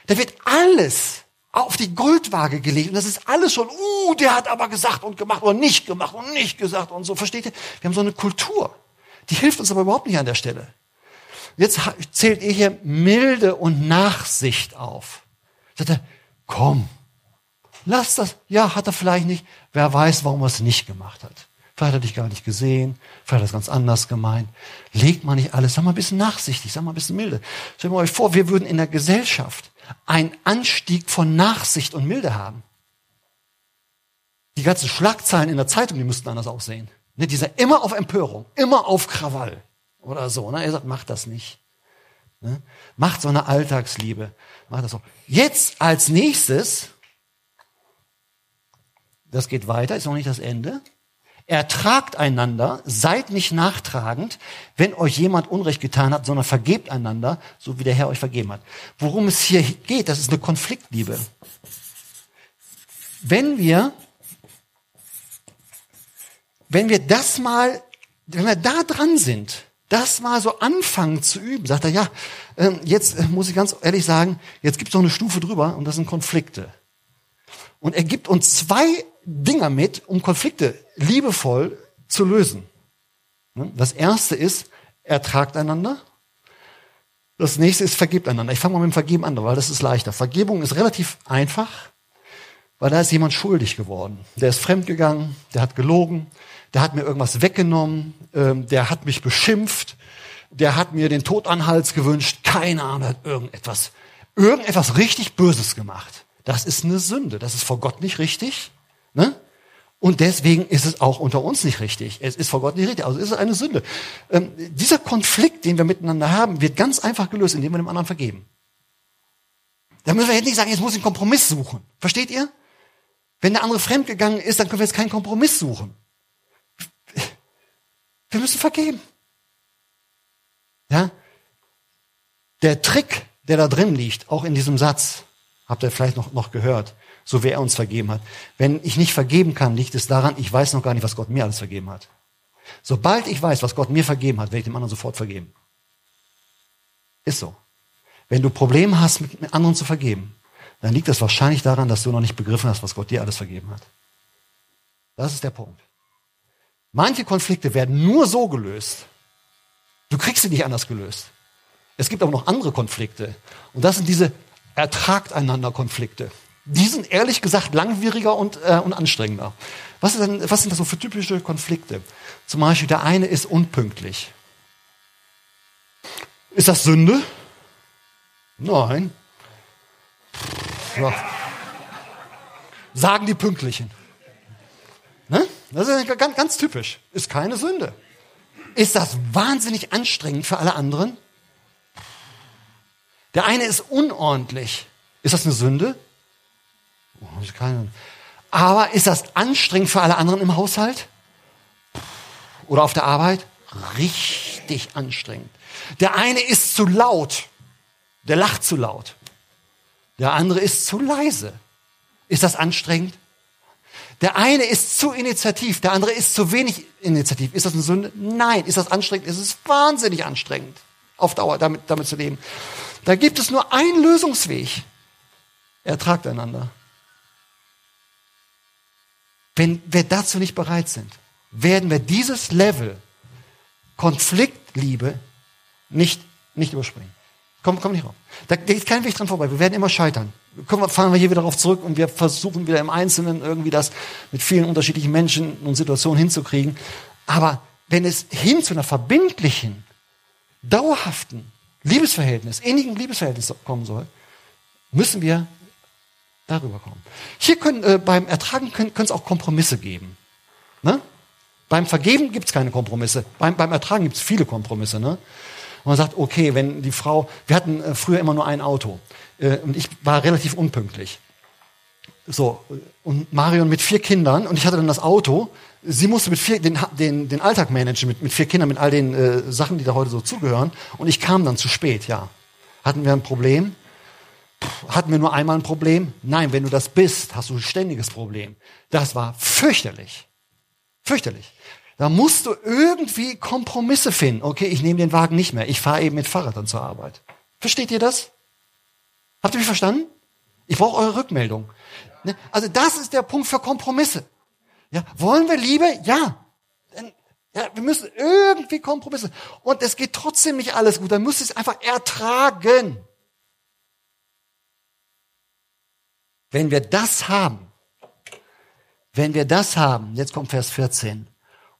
Da wird alles auf die Goldwaage gelegt. Und das ist alles schon, uh, der hat aber gesagt und gemacht oder nicht gemacht und nicht gesagt und so. Versteht ihr? Wir haben so eine Kultur. Die hilft uns aber überhaupt nicht an der Stelle. Jetzt zählt ihr hier Milde und Nachsicht auf. Sagt er, komm, lass das. Ja, hat er vielleicht nicht. Wer weiß, warum er es nicht gemacht hat. Vielleicht hat er dich gar nicht gesehen. Vielleicht hat er es ganz anders gemeint. Legt man nicht alles. Sag mal ein bisschen nachsichtig. Sag mal ein bisschen milde. Stellt mal euch vor, wir würden in der Gesellschaft einen Anstieg von Nachsicht und Milde haben. Die ganzen Schlagzeilen in der Zeitung, die müssten anders aussehen. Ne, dieser immer auf Empörung, immer auf Krawall oder so. Ne? Er sagt, macht das nicht. Ne? Macht so eine Alltagsliebe. Macht das so. Jetzt als nächstes, das geht weiter, ist noch nicht das Ende. Ertragt einander, seid nicht nachtragend, wenn euch jemand Unrecht getan hat, sondern vergebt einander, so wie der Herr euch vergeben hat. Worum es hier geht, das ist eine Konfliktliebe. Wenn wir, wenn wir das mal, wenn wir da dran sind, das mal so anfangen zu üben, sagt er, ja, ähm, jetzt äh, muss ich ganz ehrlich sagen, jetzt gibt es noch eine Stufe drüber und das sind Konflikte. Und er gibt uns zwei Dinger mit, um Konflikte liebevoll zu lösen. Ne? Das erste ist, ertragt einander. Das nächste ist, vergebt einander. Ich fange mal mit dem Vergeben an, weil das ist leichter. Vergebung ist relativ einfach, weil da ist jemand schuldig geworden. Der ist fremdgegangen, der hat gelogen, der hat mir irgendwas weggenommen, ähm, der hat mich beschimpft, der hat mir den Tod an Hals gewünscht, keine Ahnung, hat irgendetwas, irgendetwas richtig Böses gemacht. Das ist eine Sünde. Das ist vor Gott nicht richtig. Ne? Und deswegen ist es auch unter uns nicht richtig. Es ist vor Gott nicht richtig. Also ist es eine Sünde. Ähm, dieser Konflikt, den wir miteinander haben, wird ganz einfach gelöst, indem wir dem anderen vergeben. Da müssen wir jetzt nicht sagen, jetzt muss ich einen Kompromiss suchen. Versteht ihr? Wenn der andere fremdgegangen ist, dann können wir jetzt keinen Kompromiss suchen. Wir müssen vergeben. Ja? Der Trick, der da drin liegt, auch in diesem Satz, habt ihr vielleicht noch, noch gehört, so wie er uns vergeben hat. Wenn ich nicht vergeben kann, liegt es daran, ich weiß noch gar nicht, was Gott mir alles vergeben hat. Sobald ich weiß, was Gott mir vergeben hat, werde ich dem anderen sofort vergeben. Ist so. Wenn du Probleme hast, mit anderen zu vergeben, dann liegt das wahrscheinlich daran, dass du noch nicht begriffen hast, was Gott dir alles vergeben hat. Das ist der Punkt. Manche Konflikte werden nur so gelöst. Du kriegst sie nicht anders gelöst. Es gibt aber noch andere Konflikte. Und das sind diese ertragt einander Konflikte. Die sind ehrlich gesagt langwieriger und, äh, und anstrengender. Was, denn, was sind das so für typische Konflikte? Zum Beispiel der eine ist unpünktlich. Ist das Sünde? Nein. Ja. Sagen die Pünktlichen. Ne? Das ist ganz, ganz typisch. Ist keine Sünde. Ist das wahnsinnig anstrengend für alle anderen? Der eine ist unordentlich. Ist das eine Sünde? Aber ist das anstrengend für alle anderen im Haushalt? Oder auf der Arbeit? Richtig anstrengend. Der eine ist zu laut. Der lacht zu laut. Der andere ist zu leise. Ist das anstrengend? Der eine ist zu initiativ, der andere ist zu wenig initiativ. Ist das eine Sünde? Nein. Ist das anstrengend? Es ist wahnsinnig anstrengend, auf Dauer damit, damit zu leben. Da gibt es nur einen Lösungsweg. Ertragt einander. Wenn wir dazu nicht bereit sind, werden wir dieses Level Konfliktliebe nicht, nicht überspringen. Komm, komm nicht rauf. Da geht kein Weg dran vorbei. Wir werden immer scheitern. Kommen, fahren wir hier wieder darauf zurück und wir versuchen wieder im Einzelnen irgendwie das mit vielen unterschiedlichen Menschen und Situationen hinzukriegen. Aber wenn es hin zu einer verbindlichen, dauerhaften Liebesverhältnis, innigen Liebesverhältnis kommen soll, müssen wir darüber kommen. Hier können, äh, beim Ertragen können es auch Kompromisse geben. Ne? Beim Vergeben gibt es keine Kompromisse. Beim, beim Ertragen gibt es viele Kompromisse. Ne? Und man sagt, okay, wenn die Frau, wir hatten äh, früher immer nur ein Auto äh, und ich war relativ unpünktlich. So, und Marion mit vier Kindern und ich hatte dann das Auto. Sie musste mit vier, den, den, den Alltag managen mit, mit vier Kindern, mit all den äh, Sachen, die da heute so zugehören. Und ich kam dann zu spät, ja. Hatten wir ein Problem? Hatten wir nur einmal ein Problem? Nein, wenn du das bist, hast du ein ständiges Problem. Das war fürchterlich. Fürchterlich. Da musst du irgendwie Kompromisse finden. Okay, ich nehme den Wagen nicht mehr. Ich fahre eben mit Fahrrad dann zur Arbeit. Versteht ihr das? Habt ihr mich verstanden? Ich brauche eure Rückmeldung. Ne? Also das ist der Punkt für Kompromisse. Ja, wollen wir Liebe? Ja. ja. Wir müssen irgendwie Kompromisse. Und es geht trotzdem nicht alles gut. Dann müsst ihr es einfach ertragen. Wenn wir das haben, wenn wir das haben, jetzt kommt Vers 14,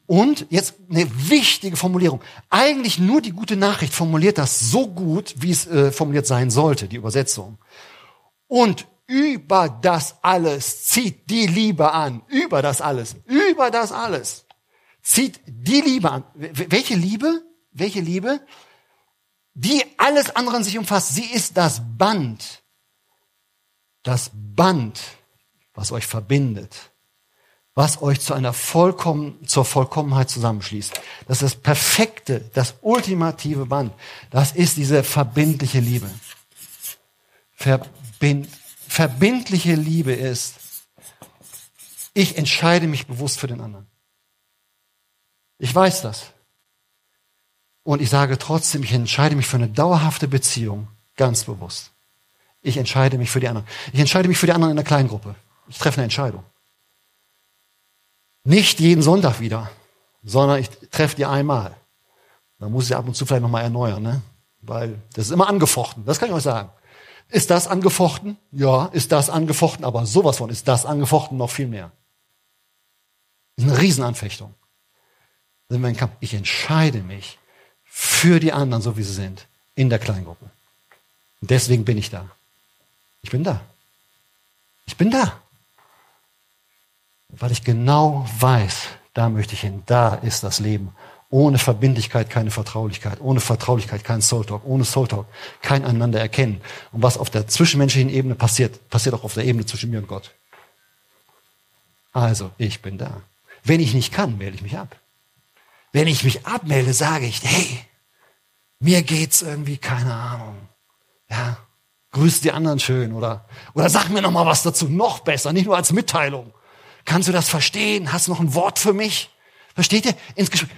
und jetzt eine wichtige Formulierung. Eigentlich nur die gute Nachricht formuliert das so gut, wie es äh, formuliert sein sollte, die Übersetzung. Und über das alles zieht die Liebe an. Über das alles. Über das alles. Zieht die Liebe an. Welche Liebe? Welche Liebe? Die alles andere an sich umfasst. Sie ist das Band. Das Band, was euch verbindet was euch zu einer vollkommen, zur Vollkommenheit zusammenschließt. Das ist das perfekte, das ultimative Band. Das ist diese verbindliche Liebe. Verbind, verbindliche Liebe ist, ich entscheide mich bewusst für den anderen. Ich weiß das. Und ich sage trotzdem, ich entscheide mich für eine dauerhafte Beziehung ganz bewusst. Ich entscheide mich für die anderen. Ich entscheide mich für die anderen in der Kleingruppe. Ich treffe eine Entscheidung. Nicht jeden Sonntag wieder, sondern ich treffe die einmal. Dann muss ich ab und zu vielleicht nochmal erneuern, ne? Weil das ist immer angefochten. Das kann ich euch sagen. Ist das angefochten? Ja, ist das angefochten, aber sowas von ist das angefochten noch viel mehr. Das ist eine Riesenanfechtung. Ich entscheide mich für die anderen, so wie sie sind, in der Kleingruppe. Und deswegen bin ich da. Ich bin da. Ich bin da. Weil ich genau weiß, da möchte ich hin, da ist das Leben. Ohne Verbindlichkeit keine Vertraulichkeit, ohne Vertraulichkeit kein Soultalk, ohne Soultalk kein einander erkennen. Und was auf der zwischenmenschlichen Ebene passiert, passiert auch auf der Ebene zwischen mir und Gott. Also, ich bin da. Wenn ich nicht kann, melde ich mich ab. Wenn ich mich abmelde, sage ich, hey, mir geht's irgendwie, keine Ahnung. Ja, grüß die anderen schön oder, oder sag mir noch mal was dazu, noch besser, nicht nur als Mitteilung. Kannst du das verstehen? Hast du noch ein Wort für mich? Versteht ihr? Ins Gespräch.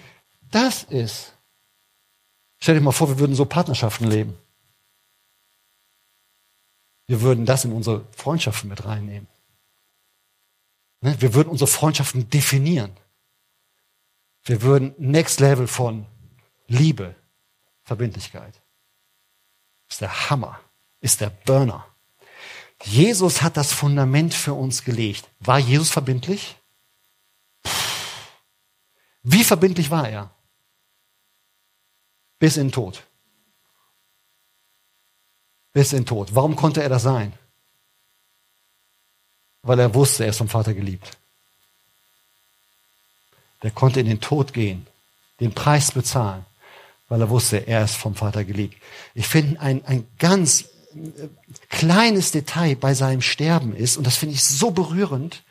Das ist. Stell dir mal vor, wir würden so Partnerschaften leben. Wir würden das in unsere Freundschaften mit reinnehmen. Ne? Wir würden unsere Freundschaften definieren. Wir würden Next Level von Liebe, Verbindlichkeit. Ist der Hammer, ist der Burner. Jesus hat das Fundament für uns gelegt. War Jesus verbindlich? Wie verbindlich war er? Bis in den Tod. bis in den Tod. Warum konnte er das sein? Weil er wusste, er ist vom Vater geliebt. Der konnte in den Tod gehen, den Preis bezahlen, weil er wusste, er ist vom Vater geliebt. Ich finde ein, ein ganz kleines Detail bei seinem Sterben ist, und das finde ich so berührend,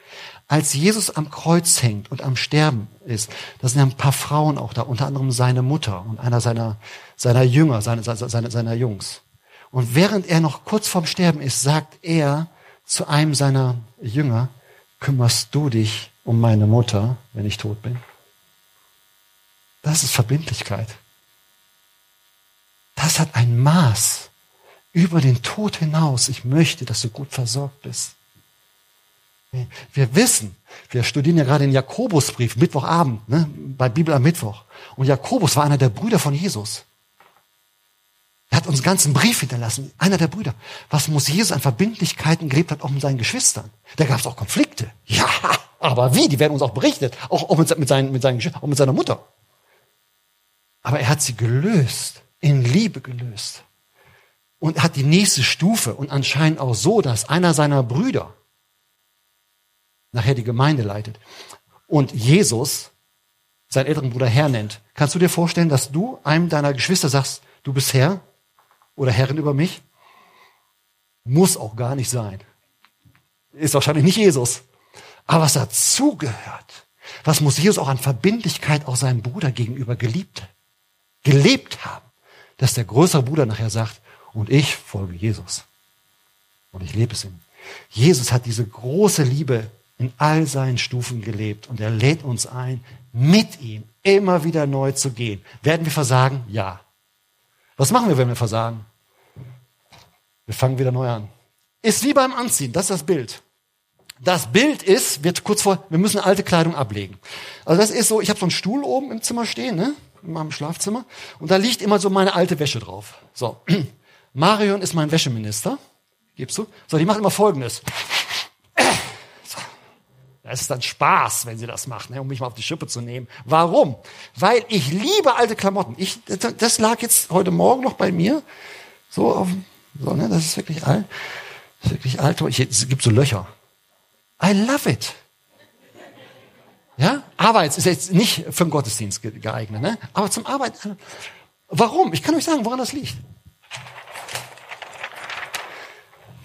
als Jesus am Kreuz hängt und am Sterben ist, da sind ja ein paar Frauen auch da, unter anderem seine Mutter und einer seiner, seiner Jünger, seine, seine, seiner Jungs. Und während er noch kurz vorm Sterben ist, sagt er zu einem seiner Jünger, kümmerst du dich um meine Mutter, wenn ich tot bin? Das ist Verbindlichkeit. Das hat ein Maß über den Tod hinaus. Ich möchte, dass du gut versorgt bist. Wir wissen, wir studieren ja gerade den Jakobusbrief, Mittwochabend, ne, bei Bibel am Mittwoch. Und Jakobus war einer der Brüder von Jesus. Er hat uns einen ganzen Brief hinterlassen, einer der Brüder. Was muss Jesus an Verbindlichkeiten gelebt hat, auch mit seinen Geschwistern? Da gab es auch Konflikte. Ja, aber wie? Die werden uns auch berichtet. Auch, mit, mit, seinen, mit seinen auch mit seiner Mutter. Aber er hat sie gelöst, in Liebe gelöst. Und hat die nächste Stufe und anscheinend auch so, dass einer seiner Brüder nachher die Gemeinde leitet und Jesus seinen älteren Bruder Herr nennt. Kannst du dir vorstellen, dass du einem deiner Geschwister sagst, du bist Herr oder Herrin über mich? Muss auch gar nicht sein. Ist wahrscheinlich nicht Jesus. Aber was dazugehört, was muss Jesus auch an Verbindlichkeit auch seinem Bruder gegenüber geliebt, gelebt haben, dass der größere Bruder nachher sagt, und ich folge Jesus. Und ich lebe es ihm. Jesus hat diese große Liebe in all seinen Stufen gelebt und er lädt uns ein, mit ihm immer wieder neu zu gehen. Werden wir versagen? Ja. Was machen wir, wenn wir versagen? Wir fangen wieder neu an. Ist wie beim Anziehen, das ist das Bild. Das Bild ist, wird kurz vor, wir müssen alte Kleidung ablegen. Also das ist so, ich habe so einen Stuhl oben im Zimmer stehen, ne? in meinem Schlafzimmer, und da liegt immer so meine alte Wäsche drauf. So, Marion ist mein Wäscheminister, gibst du? So, die macht immer Folgendes. Es ist dann Spaß, wenn sie das macht, ne, um mich mal auf die Schippe zu nehmen. Warum? Weil ich liebe alte Klamotten. Ich, das lag jetzt heute Morgen noch bei mir. So, auf, so ne, das ist wirklich alt. Das ist wirklich alt. Ich, es gibt so Löcher. I love it. Ja, Arbeit ist jetzt nicht für den Gottesdienst geeignet, ne? aber zum Arbeiten. Warum? Ich kann euch sagen, woran das liegt.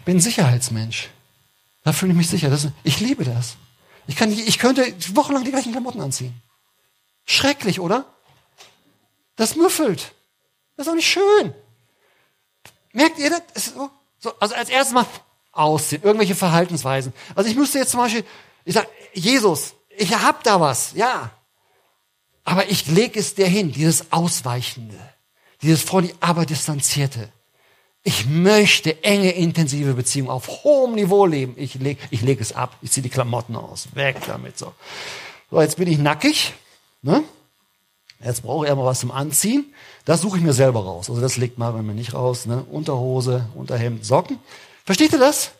Bin Sicherheitsmensch. Da fühle ich mich sicher. Das, ich liebe das. Ich, kann, ich könnte wochenlang die gleichen Klamotten anziehen. Schrecklich, oder? Das müffelt. Das ist auch nicht schön. Merkt ihr das? So, so, also als erstes mal aussehen, irgendwelche Verhaltensweisen. Also ich müsste jetzt zum Beispiel, ich sage, Jesus, ich hab da was, ja. Aber ich lege es dir hin, dieses Ausweichende, dieses vor die aber distanzierte. Ich möchte enge, intensive Beziehungen auf hohem Niveau leben. Ich lege ich leg es ab. Ich ziehe die Klamotten aus. Weg damit. So, so jetzt bin ich nackig. Ne? Jetzt brauche ich mal was zum Anziehen. Das suche ich mir selber raus. Also das legt man mir nicht raus. Ne? Unterhose, Unterhemd, Socken. Versteht ihr das?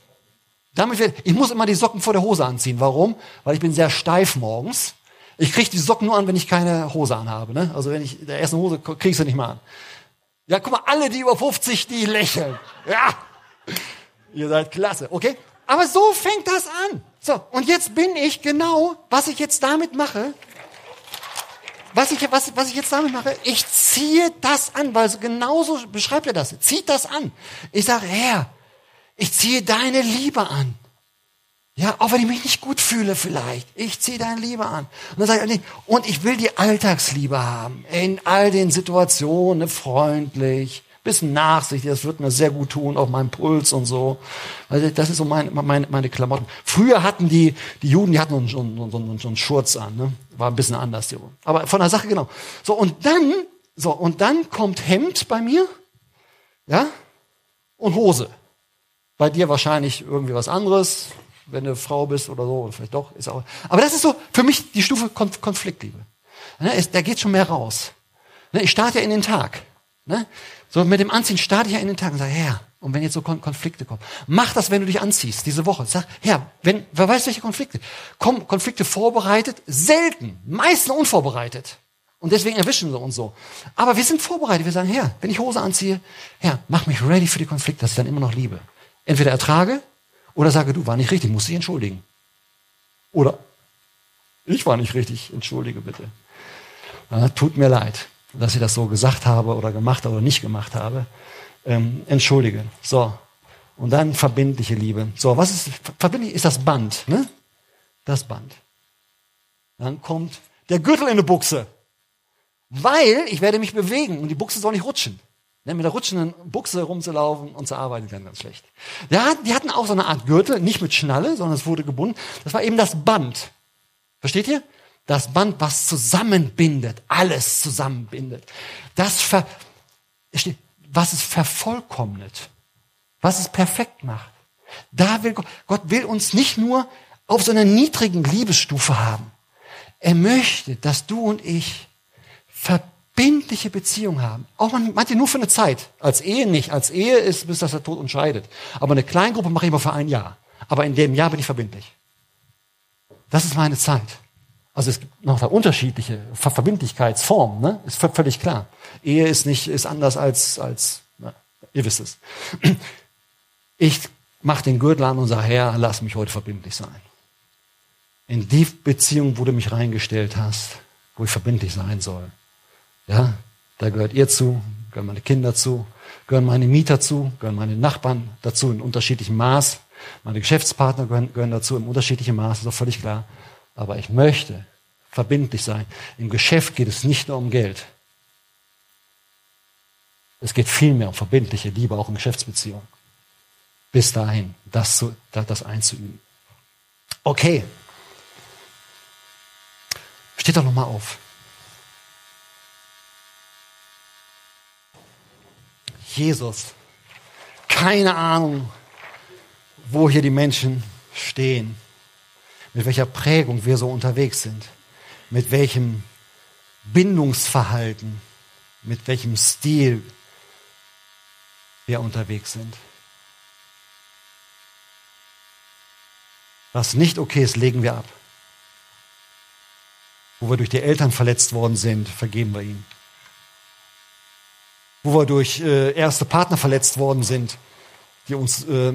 Damit wird, ich muss immer die Socken vor der Hose anziehen. Warum? Weil ich bin sehr steif morgens. Ich kriege die Socken nur an, wenn ich keine Hose anhabe. Ne? Also wenn ich der ersten Hose kriege ich sie nicht mal an. Ja, guck mal, alle, die über 50, die lächeln. Ja, ihr seid klasse, okay? Aber so fängt das an. So, und jetzt bin ich genau, was ich jetzt damit mache, was ich, was, was ich jetzt damit mache, ich ziehe das an, weil so genauso beschreibt er das. Zieht das an. Ich sage, Herr, ich ziehe deine Liebe an. Ja, auch wenn ich mich nicht gut fühle vielleicht. Ich ziehe deine Liebe an. Und dann sage ich, und ich will die Alltagsliebe haben. In all den Situationen, ne, freundlich, bisschen nachsichtig, das wird mir sehr gut tun, auf meinem Puls und so. Also das ist so meine, meine, meine Klamotten. Früher hatten die, die Juden, die hatten so, so, so, so einen Schurz an, ne? War ein bisschen anders. Die. Aber von der Sache genau. So, und dann, so, und dann kommt Hemd bei mir, ja, und Hose. Bei dir wahrscheinlich irgendwie was anderes, wenn du Frau bist oder so, vielleicht doch, ist auch. Aber das ist so für mich die Stufe Konf Konfliktliebe. Ne, ist, da geht schon mehr raus. Ne, ich starte ja in den Tag. Ne? So mit dem Anziehen starte ich ja in den Tag und sage, Herr, und wenn jetzt so Kon Konflikte kommen, mach das, wenn du dich anziehst, diese Woche. Sag, Herr, wenn, wer weiß welche Konflikte? Kommen Konflikte vorbereitet? Selten, meistens unvorbereitet. Und deswegen erwischen sie uns so. Aber wir sind vorbereitet. Wir sagen, Herr, wenn ich Hose anziehe, Herr, mach mich ready für die Konflikte, dass ich dann immer noch liebe. Entweder ertrage oder sage, du war nicht richtig, musst dich entschuldigen. Oder ich war nicht richtig, entschuldige bitte. Ja, tut mir leid, dass ich das so gesagt habe oder gemacht oder nicht gemacht habe. Ähm, entschuldige. So. Und dann verbindliche Liebe. So, was ist verbindlich? Ist das Band, ne? Das Band. Dann kommt der Gürtel in eine Buchse. Weil ich werde mich bewegen und die Buchse soll nicht rutschen. Ne, mit der rutschenden Buchse rumzulaufen und zu arbeiten, ganz, ganz schlecht. Ja, die hatten auch so eine Art Gürtel, nicht mit Schnalle, sondern es wurde gebunden. Das war eben das Band. Versteht ihr? Das Band, was zusammenbindet, alles zusammenbindet. Das, ver, was es vervollkommnet, was es perfekt macht. Da will Gott, Gott will uns nicht nur auf so einer niedrigen Liebesstufe haben. Er möchte, dass du und ich verbindliche Beziehungen haben. Auch manche nur für eine Zeit. Als Ehe nicht. Als Ehe ist, bis das der Tod uns scheidet. Aber eine Kleingruppe mache ich immer für ein Jahr. Aber in dem Jahr bin ich verbindlich. Das ist meine Zeit. Also es gibt noch unterschiedliche Verbindlichkeitsformen, ne? Ist völlig klar. Ehe ist nicht, ist anders als, als, na, ihr wisst es. Ich mach den Gürtel an und sage, Herr, lass mich heute verbindlich sein. In die Beziehung, wo du mich reingestellt hast, wo ich verbindlich sein soll. Ja, da gehört ihr zu, gehören meine Kinder zu, gehören meine Mieter zu, gehören meine Nachbarn dazu in unterschiedlichem Maß. Meine Geschäftspartner gehören, gehören dazu im unterschiedlichen Maß, ist doch völlig klar. Aber ich möchte verbindlich sein. Im Geschäft geht es nicht nur um Geld. Es geht vielmehr um verbindliche Liebe, auch in Geschäftsbeziehungen. Bis dahin, das, zu, das einzuüben. Okay. Steht doch nochmal auf. Jesus. Keine Ahnung, wo hier die Menschen stehen, mit welcher Prägung wir so unterwegs sind, mit welchem Bindungsverhalten, mit welchem Stil wir unterwegs sind. Was nicht okay ist, legen wir ab. Wo wir durch die Eltern verletzt worden sind, vergeben wir ihnen. Wo wir durch äh, erste Partner verletzt worden sind, die uns äh,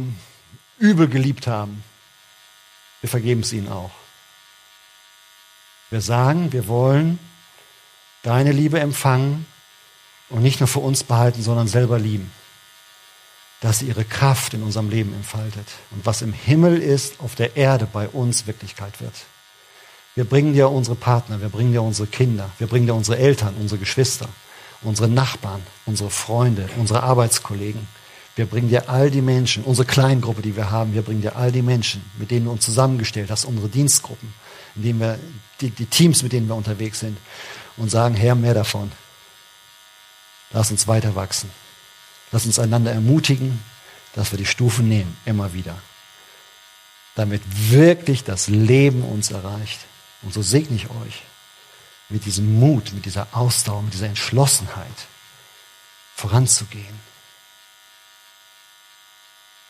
übel geliebt haben, wir vergeben es ihnen auch. Wir sagen, wir wollen deine Liebe empfangen und nicht nur für uns behalten, sondern selber lieben. Dass sie ihre Kraft in unserem Leben entfaltet. Und was im Himmel ist, auf der Erde bei uns Wirklichkeit wird. Wir bringen dir unsere Partner, wir bringen dir unsere Kinder, wir bringen dir unsere Eltern, unsere Geschwister, unsere Nachbarn, unsere Freunde, unsere Arbeitskollegen. Wir bringen dir all die Menschen, unsere Kleingruppe, die wir haben, wir bringen dir all die Menschen, mit denen du uns zusammengestellt hast, unsere Dienstgruppen, in denen wir, die, die Teams, mit denen wir unterwegs sind, und sagen, Herr, mehr davon. Lass uns weiter wachsen. Lass uns einander ermutigen, dass wir die Stufen nehmen, immer wieder. Damit wirklich das Leben uns erreicht. Und so segne ich euch mit diesem Mut, mit dieser Ausdauer, mit dieser Entschlossenheit voranzugehen.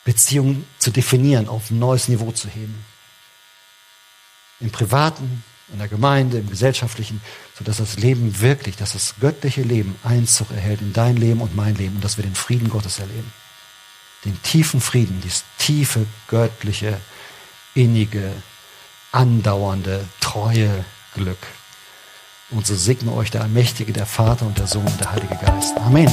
Beziehungen zu definieren, auf ein neues Niveau zu heben. Im Privaten, in der Gemeinde, im Gesellschaftlichen, sodass das Leben wirklich, dass das göttliche Leben Einzug erhält in dein Leben und mein Leben und dass wir den Frieden Gottes erleben. Den tiefen Frieden, dieses tiefe, göttliche, innige, andauernde, treue Glück. Und so segne euch der Allmächtige, der Vater und der Sohn und der Heilige Geist. Amen.